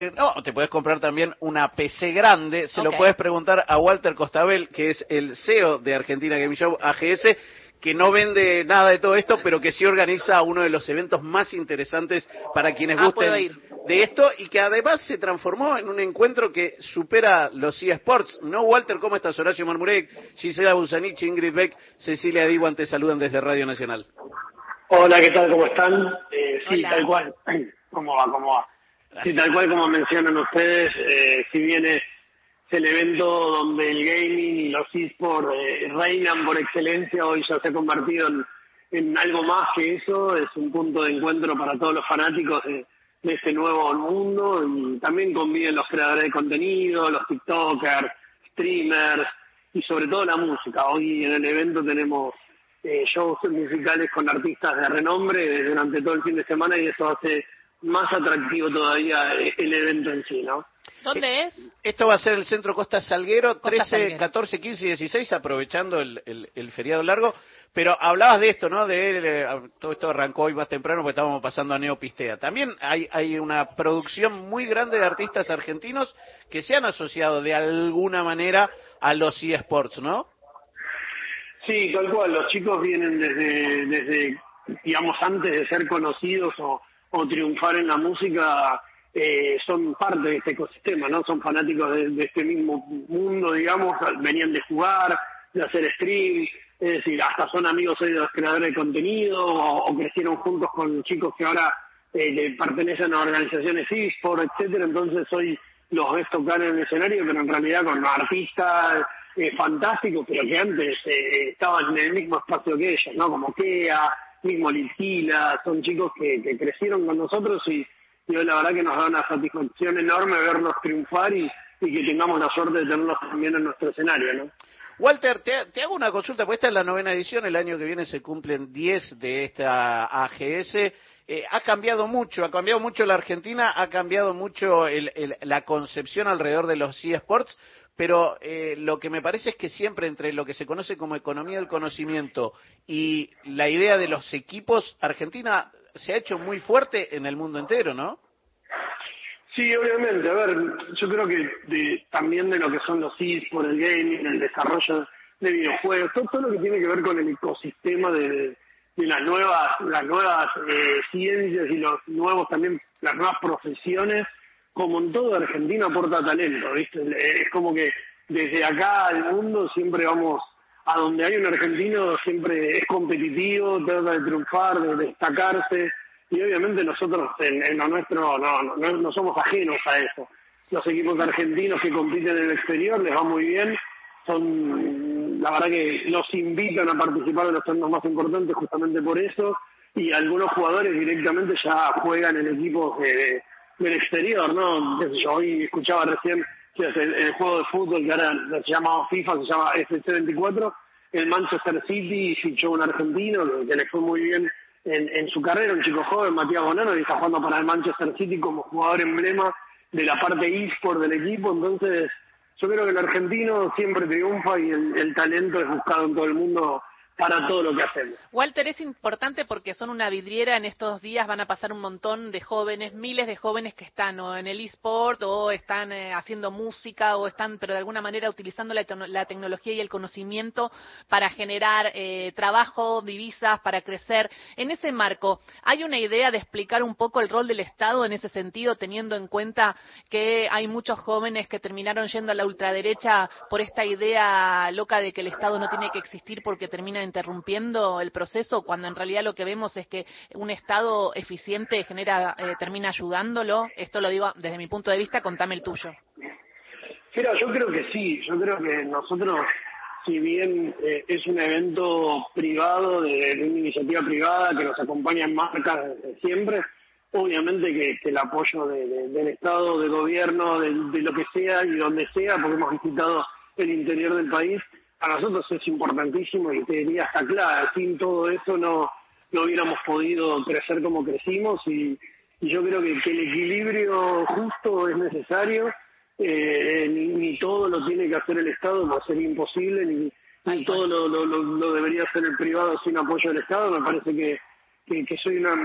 No, te puedes comprar también una PC grande. Se lo puedes preguntar a Walter Costabel, que es el CEO de Argentina Game Show AGS, que no vende nada de todo esto, pero que sí organiza uno de los eventos más interesantes para quienes ah, gusten de esto y que además se transformó en un encuentro que supera los eSports. ¿No, Walter? ¿Cómo estás? Horacio Marmurek, Gisela Busanich, Ingrid Beck, Cecilia Diwan te saludan desde Radio Nacional. Hola, ¿qué tal? ¿Cómo están? Eh, sí, tal cual. ¿Cómo va? ¿Cómo va? Sí, tal cual como mencionan ustedes, eh, si bien es el evento donde el gaming y los esports eh, reinan por excelencia, hoy ya se ha convertido en, algo más que eso, es un punto de encuentro para todos los fanáticos de, este nuevo mundo y también conviven los creadores de contenido, los TikTokers, streamers y sobre todo la música. Hoy en el evento tenemos eh, shows musicales con artistas de renombre durante todo el fin de semana y eso hace más atractivo todavía el evento en sí, ¿no? ¿Dónde es? Esto va a ser el Centro Costa Salguero, 13, 14, 15 y 16, aprovechando el, el, feriado largo. Pero hablabas de esto, ¿no? De, todo esto arrancó hoy más temprano porque estábamos pasando a Neopistea. También hay, hay una producción muy grande de artistas argentinos que se han asociado de alguna manera a los eSports, ¿no? Sí, tal cual. Los chicos vienen desde, desde digamos, antes de ser conocidos o o triunfar en la música eh, son parte de este ecosistema, ¿no? Son fanáticos de, este mismo mundo, digamos, venían de jugar, de hacer stream, es decir, hasta son amigos de los creadores de contenido o, crecieron juntos con chicos que ahora eh, pertenecen a organizaciones eSport, etcétera, entonces hoy los ves tocar en el escenario, pero en realidad con artistas eh, fantásticos, pero que antes eh, estaban en el mismo espacio que ellos, ¿no? Como Kea, mismo Lisila, son chicos que, crecieron con nosotros y, yo la verdad que nos da una satisfacción enorme verlos triunfar y, que tengamos la suerte de tenerlos también en nuestro escenario, ¿no? Walter, te, hago una consulta, porque esta es la novena edición, el año que viene se cumplen 10 de esta AGS. Eh, ha cambiado mucho, ha cambiado mucho la Argentina, ha cambiado mucho la concepción alrededor de los eSports, pero eh, lo que me parece es que siempre entre lo que se conoce como economía del conocimiento y la idea de los equipos, Argentina se ha hecho muy fuerte en el mundo entero, ¿no? Sí, obviamente. A ver, yo creo que también de lo que son los por el gaming, el desarrollo de videojuegos, todo, lo que tiene que ver con el ecosistema de, las nuevas, las nuevas eh, ciencias y los nuevos también, las nuevas profesiones, como en todo Argentina aporta talento, ¿viste? Es como que desde acá al mundo siempre vamos a donde hay un argentino siempre es competitivo, trata de triunfar, de destacarse y obviamente nosotros en, lo nuestro no, no, no, somos ajenos a eso. Los equipos argentinos que compiten en el exterior les va muy bien, son la verdad que los invitan a participar en los torneos más importantes justamente por eso y algunos jugadores directamente ya juegan en equipos de del exterior, ¿no? Yo hoy escuchaba recién que el, el, juego de fútbol que ahora se llama FIFA, se llama FC24, el Manchester City fichó un argentino que, le fue muy bien en, en, su carrera, un chico joven, Matías Bonano, y está jugando para el Manchester City como jugador emblema de la parte eSport del equipo, entonces yo creo que el argentino siempre triunfa y el talento es buscado en todo el mundo para todo lo que hacemos. Walter, es importante porque son una vidriera en estos días, van a pasar un montón de jóvenes, miles de jóvenes que están o en el eSport o están eh, haciendo música o están, pero de alguna manera utilizando la, tecnología y el conocimiento para generar eh, trabajo, divisas, para crecer. En ese marco, ¿hay una idea de explicar un poco el rol del Estado en ese sentido, teniendo en cuenta que hay muchos jóvenes que terminaron yendo a la ultraderecha por esta idea loca de que el Estado no tiene que existir porque termina interrumpiendo el proceso cuando en realidad lo que vemos es que un Estado eficiente genera eh, termina ayudándolo? Esto lo digo desde mi punto de vista, contame el tuyo. Mira, yo creo que sí, yo creo que nosotros, si bien eh, es un evento privado, de, una iniciativa privada que nos acompaña en marcas siempre, obviamente que, el apoyo del Estado, del gobierno, de, lo que sea y donde sea, porque hemos visitado el interior del país, a nosotros es importantísimo y te diría hasta claro, sin todo eso no, no hubiéramos podido crecer como crecimos y, yo creo que, el equilibrio justo es necesario, eh, ni, todo lo tiene que hacer el Estado, no sería imposible, ni, ni todo lo, lo, lo, debería hacer el privado sin apoyo del Estado, me parece que, que, soy una,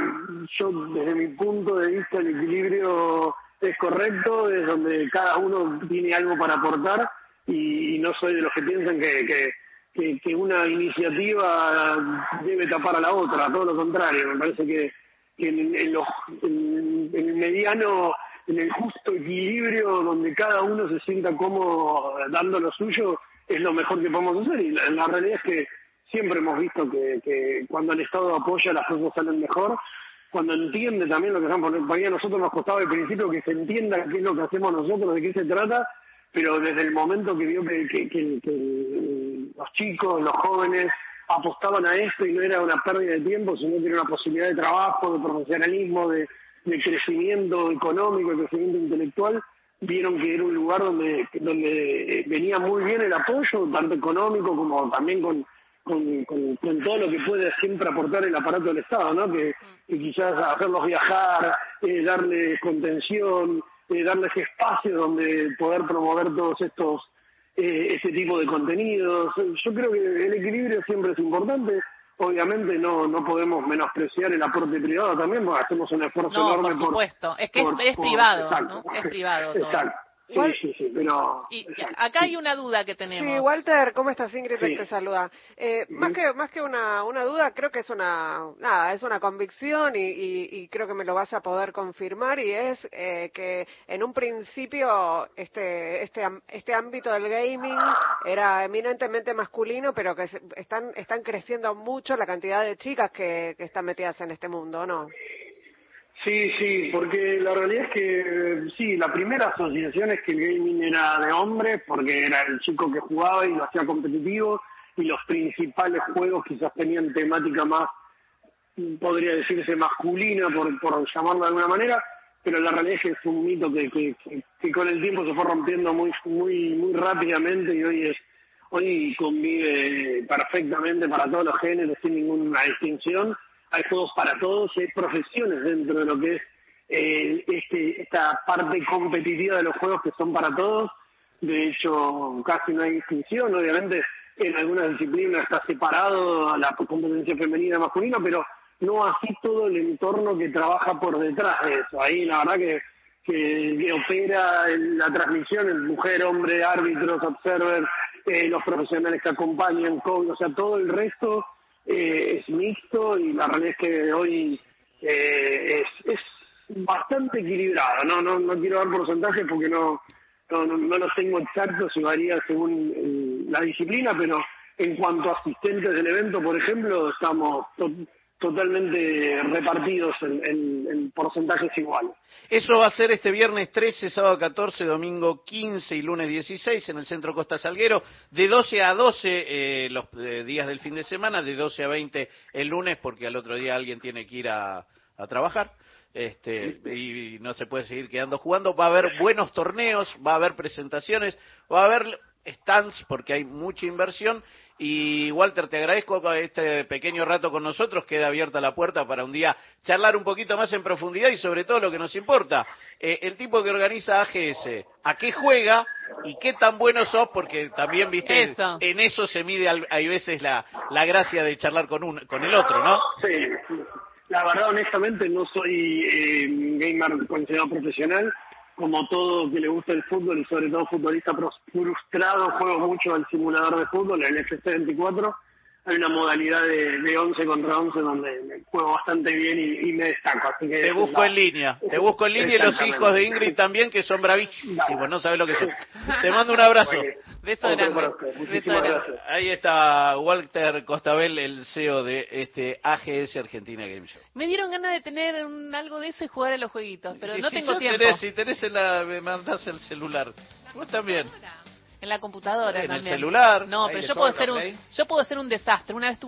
yo desde mi punto de vista el equilibrio es correcto, es donde cada uno tiene algo para aportar y, no soy de los que piensan que, que, una iniciativa debe tapar a la otra, todo lo contrario, me parece que, en, los, en, el mediano, en el justo equilibrio donde cada uno se sienta cómodo dando lo suyo, es lo mejor que podemos hacer. Y la, realidad es que siempre hemos visto que, que cuando el Estado apoya las cosas salen mejor. Cuando entiende también lo que estamos porque a nosotros nos costaba al principio que se entienda qué es lo que hacemos nosotros, de qué se trata, pero desde el momento que vio que, los chicos, los jóvenes apostaban a esto y no era una pérdida de tiempo, sino que era una posibilidad de trabajo, de profesionalismo, de, crecimiento económico, de crecimiento intelectual, vieron que era un lugar donde, donde venía muy bien el apoyo, tanto económico como también con, todo lo que puede siempre aportar el aparato del Estado, ¿no? Que, quizás hacerlos viajar, eh, darles contención, eh, darles espacio donde poder promover todos estos eh, este tipo de contenidos. Yo creo que el equilibrio siempre es importante. Obviamente no no podemos menospreciar el aporte privado también, porque hacemos un esfuerzo enorme. Por supuesto, es que es, privado, ¿no? Es privado. Todo. Exacto. Sí, sí, sí, pero... Y acá hay una duda que tenemos. Sí, Walter, ¿cómo estás? Ingrid te saluda. Eh, más que más que una, una duda, creo que es una nada, es una convicción y, y, creo que me lo vas a poder confirmar y es eh, que en un principio este este este ámbito del gaming era eminentemente masculino, pero que están están creciendo mucho la cantidad de chicas que, que están metidas en este mundo, ¿no? Sí, sí, porque la realidad es que sí, la primera asociación es que el gaming era de hombres, porque era el chico que jugaba y lo hacía competitivo, y los principales juegos quizás tenían temática más, podría decirse masculina, por, por llamarlo de alguna manera, pero la realidad es que es un mito que, que, que, con el tiempo se fue rompiendo muy, muy, muy rápidamente y hoy es, hoy convive perfectamente para todos los géneros sin ninguna distinción hay juegos para todos, hay profesiones dentro de lo que es eh, este, esta parte competitiva de los juegos que son para todos. De hecho, casi no hay distinción, obviamente en algunas disciplinas está separado a la competencia femenina y masculina, pero no así todo el entorno que trabaja por detrás de eso. Ahí la verdad que, que, opera la transmisión, el mujer, hombre, árbitros, observer, eh, los profesionales que acompañan, o sea, todo el resto eh, es mixto y la realidad es que hoy eh, es, es bastante equilibrado. No, no, no quiero dar porcentajes porque no, no, no, los tengo exactos y varía según la disciplina, pero en cuanto a asistentes del evento, por ejemplo, estamos totalmente repartidos en, porcentajes iguales. Eso va a ser este viernes 13, sábado 14, domingo 15 y lunes 16 en el Centro Costa Salguero, de 12 a 12 eh, los eh, días del fin de semana, de 12 a 20 el lunes, porque al otro día alguien tiene que ir a, trabajar. Este, y no se puede seguir quedando jugando. Va a haber buenos torneos, va a haber presentaciones, va a haber stands porque hay mucha inversión y Walter, te agradezco este pequeño rato con nosotros. Queda abierta la puerta para un día charlar un poquito más en profundidad y sobre todo lo que nos importa, eh, el tipo que organiza AGS, a qué juega y qué tan bueno sos, porque también, viste, en eso. se mide, hay veces la, la gracia de charlar con, un, con el otro, ¿no? Sí, la verdad, honestamente, no soy eh, gamer considerado profesional como todo que le gusta el fútbol y sobre todo futbolista frustrado, juego mucho al simulador de fútbol, el FC24. Hay una modalidad de, de 11 contra 11 donde juego bastante bien y, me destaco. Así que te busco en línea, te busco en línea y los hijos de Ingrid también que son bravísimos, no sabes lo que son. Te mando un abrazo. Beso grande. Ahí está Walter Costabel, el CEO de este AGS Argentina Game Show. Me dieron ganas de tener algo de eso y jugar a los jueguitos, pero no tengo tiempo. si tenés en la, me mandás el celular. Vos también. En la computadora En el celular. No, pero yo puedo, ser un, yo puedo ser un desastre. Una vez tuve